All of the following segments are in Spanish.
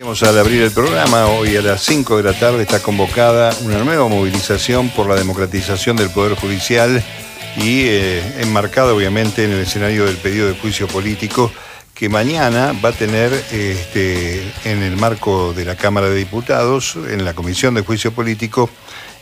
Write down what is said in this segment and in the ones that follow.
Vamos al abrir el programa, hoy a las 5 de la tarde está convocada una nueva movilización por la democratización del Poder Judicial y eh, enmarcada obviamente en el escenario del pedido de juicio político que mañana va a tener este, en el marco de la Cámara de Diputados, en la Comisión de Juicio Político,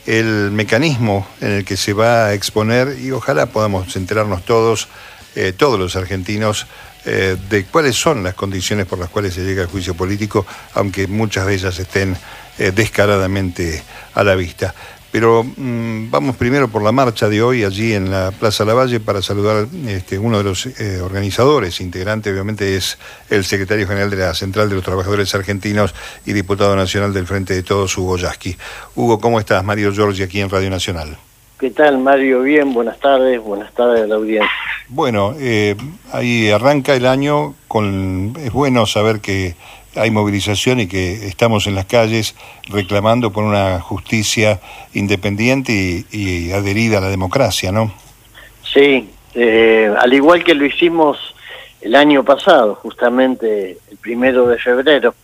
el mecanismo en el que se va a exponer y ojalá podamos enterarnos todos, eh, todos los argentinos, eh, de cuáles son las condiciones por las cuales se llega al juicio político, aunque muchas de ellas estén eh, descaradamente a la vista. Pero mm, vamos primero por la marcha de hoy allí en la Plaza Lavalle para saludar este, uno de los eh, organizadores, integrante obviamente es el secretario general de la Central de los Trabajadores Argentinos y diputado nacional del Frente de Todos, Hugo Yasky. Hugo, ¿cómo estás? Mario Giorgi aquí en Radio Nacional. ¿Qué tal, Mario? Bien, buenas tardes, buenas tardes a la audiencia. Bueno, eh, ahí arranca el año, con, es bueno saber que hay movilización y que estamos en las calles reclamando por una justicia independiente y, adherida a la democracia, ¿no? Sí, eh, al igual que lo hicimos el año pasado, justamente el primero de febrero,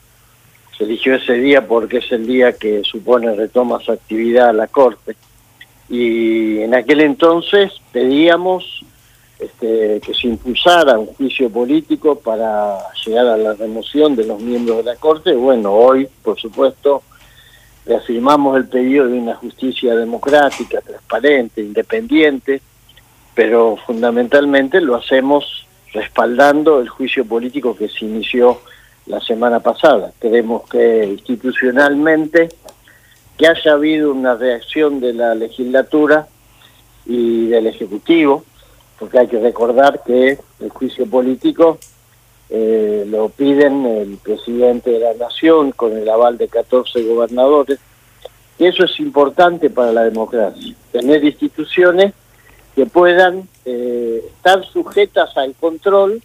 se eligió ese día porque es el día que supone retoma su actividad a la Corte y en aquel entonces pedíamos este, que se impulsara un juicio político para llegar a la remoción de los miembros de la Corte. Bueno, hoy, por supuesto, reafirmamos el pedido de una justicia democrática, transparente, independiente, pero fundamentalmente lo hacemos respaldando el juicio político que se inició la semana pasada. Creemos que institucionalmente que haya habido una reacción de la legislatura y del Ejecutivo, porque hay que recordar que el juicio político eh, lo piden el presidente de la Nación con el aval de 14 gobernadores, y eso es importante para la democracia, tener instituciones que puedan eh, estar sujetas al control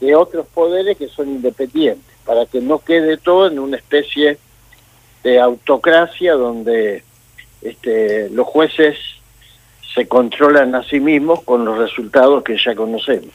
de otros poderes que son independientes, para que no quede todo en una especie de autocracia donde este, los jueces se controlan a sí mismos con los resultados que ya conocemos.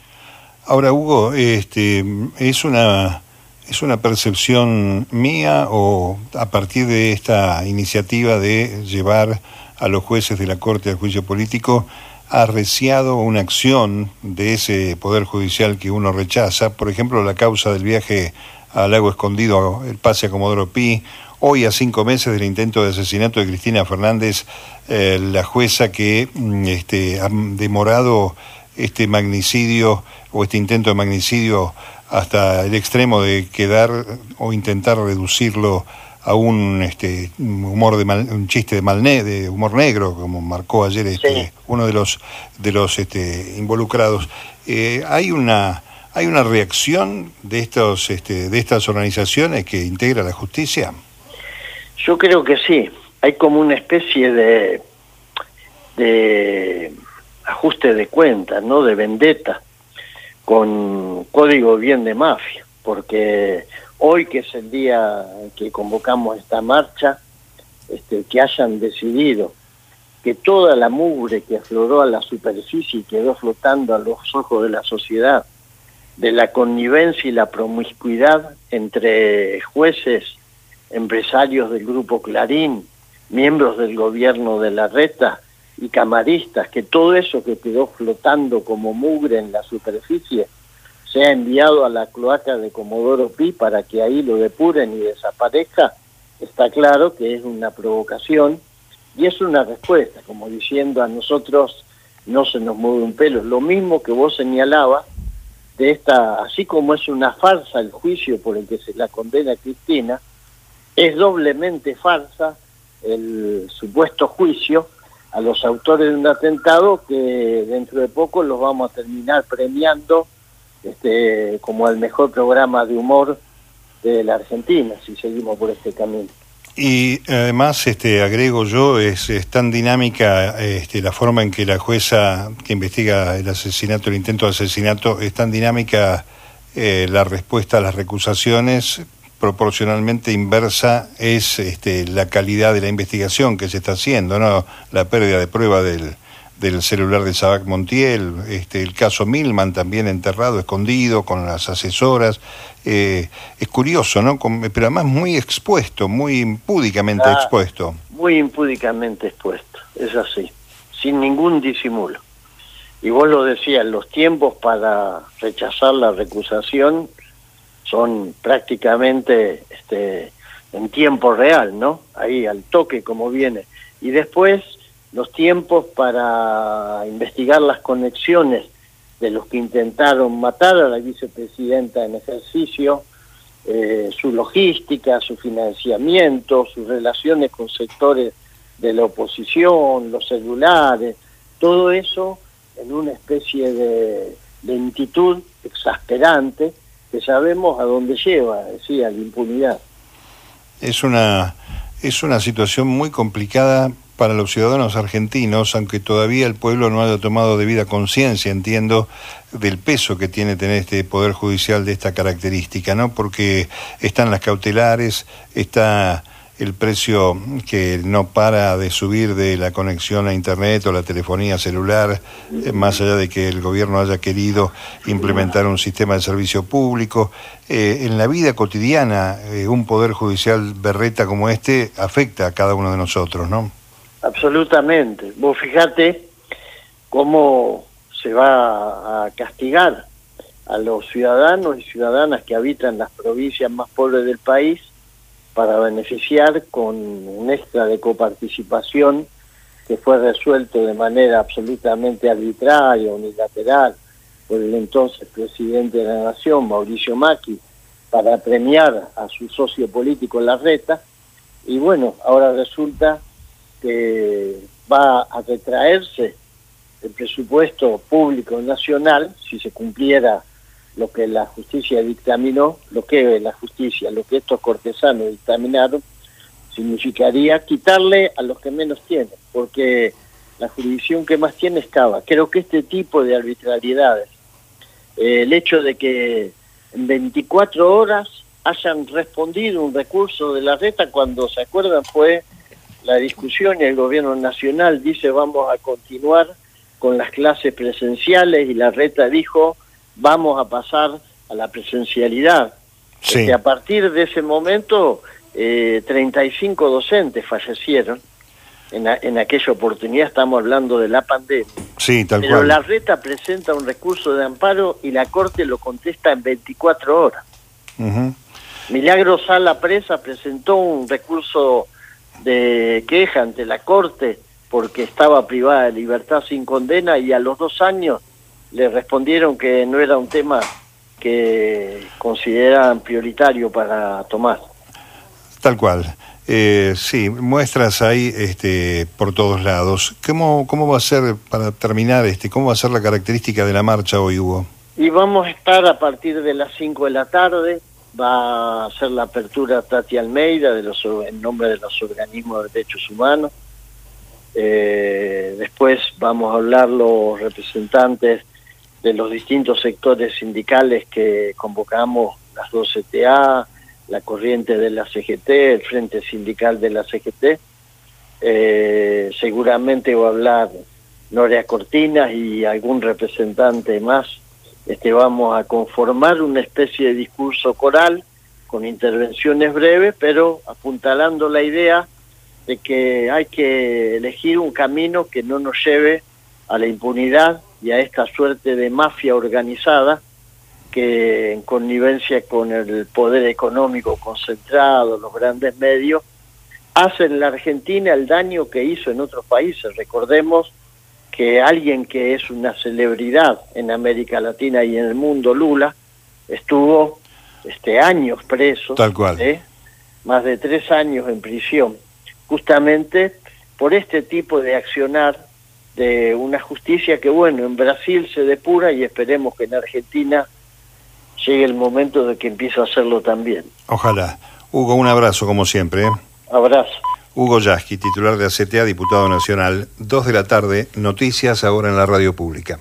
Ahora, Hugo, este, es una es una percepción mía o a partir de esta iniciativa de llevar a los jueces de la Corte al juicio político ha arreciado una acción de ese poder judicial que uno rechaza, por ejemplo, la causa del viaje al lago escondido, el pase a Comodoro Pi. Hoy, a cinco meses del intento de asesinato de Cristina Fernández, eh, la jueza que mm, este, ha demorado este magnicidio o este intento de magnicidio hasta el extremo de quedar o intentar reducirlo a un este humor de un chiste de mal de humor negro como marcó ayer este, uno de los de los este, involucrados. Eh, hay una hay una reacción de estos este, de estas organizaciones que integra la justicia yo creo que sí. Hay como una especie de, de ajuste de cuentas, ¿no? De vendetta con código bien de mafia, porque hoy que es el día que convocamos esta marcha, este, que hayan decidido que toda la mugre que afloró a la superficie y quedó flotando a los ojos de la sociedad, de la connivencia y la promiscuidad entre jueces empresarios del grupo Clarín, miembros del gobierno de la Reta y camaristas, que todo eso que quedó flotando como mugre en la superficie sea enviado a la cloaca de Comodoro Pi para que ahí lo depuren y desaparezca, está claro que es una provocación y es una respuesta, como diciendo a nosotros no se nos mueve un pelo. Lo mismo que vos señalabas de esta, así como es una farsa el juicio por el que se la condena Cristina, es doblemente falsa el supuesto juicio a los autores de un atentado que dentro de poco los vamos a terminar premiando este, como el mejor programa de humor de la Argentina, si seguimos por este camino. Y además, este, agrego yo, es, tan dinámica este, la forma en que la jueza que investiga el asesinato, el intento de asesinato, es tan dinámica eh, la respuesta a las recusaciones proporcionalmente inversa es este, la calidad de la investigación que se está haciendo, ¿no? La pérdida de prueba del, del celular de Sabac Montiel, este, el caso Milman también enterrado, escondido, con las asesoras. Eh, es curioso, ¿no? pero además muy expuesto, muy impúdicamente ah, expuesto. Muy impúdicamente expuesto, es así, sin ningún disimulo. Y vos lo decías, los tiempos para rechazar la recusación son prácticamente este, en tiempo real, ¿no? Ahí al toque como viene. Y después los tiempos para investigar las conexiones de los que intentaron matar a la vicepresidenta en ejercicio, eh, su logística, su financiamiento, sus relaciones con sectores de la oposición, los celulares, todo eso en una especie de lentitud exasperante que sabemos a dónde lleva, decía, la impunidad. Es una, es una situación muy complicada para los ciudadanos argentinos, aunque todavía el pueblo no haya tomado debida conciencia, entiendo, del peso que tiene tener este Poder Judicial de esta característica, ¿no? Porque están las cautelares, está el precio que no para de subir de la conexión a Internet o la telefonía celular, eh, más allá de que el gobierno haya querido implementar un sistema de servicio público. Eh, en la vida cotidiana, eh, un poder judicial berreta como este afecta a cada uno de nosotros, ¿no? Absolutamente. Vos fijate cómo se va a castigar a los ciudadanos y ciudadanas que habitan las provincias más pobres del país para beneficiar con un extra de coparticipación que fue resuelto de manera absolutamente arbitraria, unilateral, por el entonces presidente de la Nación, Mauricio Macri, para premiar a su socio político la reta. Y bueno, ahora resulta que va a retraerse el presupuesto público nacional si se cumpliera lo que la justicia dictaminó, lo que la justicia, lo que estos cortesanos dictaminaron, significaría quitarle a los que menos tienen, porque la jurisdicción que más tiene estaba. Creo que este tipo de arbitrariedades, eh, el hecho de que en 24 horas hayan respondido un recurso de la reta, cuando se acuerdan fue la discusión y el gobierno nacional dice vamos a continuar con las clases presenciales y la reta dijo vamos a pasar a la presencialidad. Sí. Este, a partir de ese momento, eh, 35 docentes fallecieron. En, en, aquella oportunidad estamos hablando de la pandemia. Sí, tal Pero la reta presenta un recurso de amparo y la Corte lo contesta en 24 horas. Milagro Sala Presa presentó un recurso de queja ante la Corte porque estaba privada de libertad sin condena y a los dos años le respondieron que no era un tema que consideraban prioritario para tomar. Tal cual. Eh, sí, muestras ahí este, por todos lados. ¿Cómo, ¿Cómo va a ser, para terminar, este, cómo va a ser la característica de la marcha hoy, Hugo? Y vamos a estar a partir de las 5 de la tarde, va a ser la apertura Tati Almeida de los, en nombre de los organismos de derechos humanos. Eh, después vamos a hablar los representantes de los distintos sectores sindicales que convocamos, las dos CTA, la corriente de la CGT, el Frente Sindical de la CGT. Eh, seguramente va a hablar Noria Cortinas y algún representante más. Este, vamos a conformar una especie de discurso coral con intervenciones breves, pero apuntalando la idea de que hay que elegir un camino que no nos lleve a la impunidad y a esta suerte de mafia organizada que en connivencia con el poder económico concentrado, los grandes medios, hace en la Argentina el daño que hizo en otros países. Recordemos que alguien que es una celebridad en América Latina y en el mundo, Lula, estuvo este años preso, Tal cual. ¿eh? más de tres años en prisión, justamente por este tipo de accionar de una justicia que, bueno, en Brasil se depura y esperemos que en Argentina llegue el momento de que empiece a hacerlo también. Ojalá. Hugo, un abrazo como siempre. ¿eh? Abrazo. Hugo Yasky, titular de ACTA, diputado nacional. Dos de la tarde, noticias ahora en la radio pública.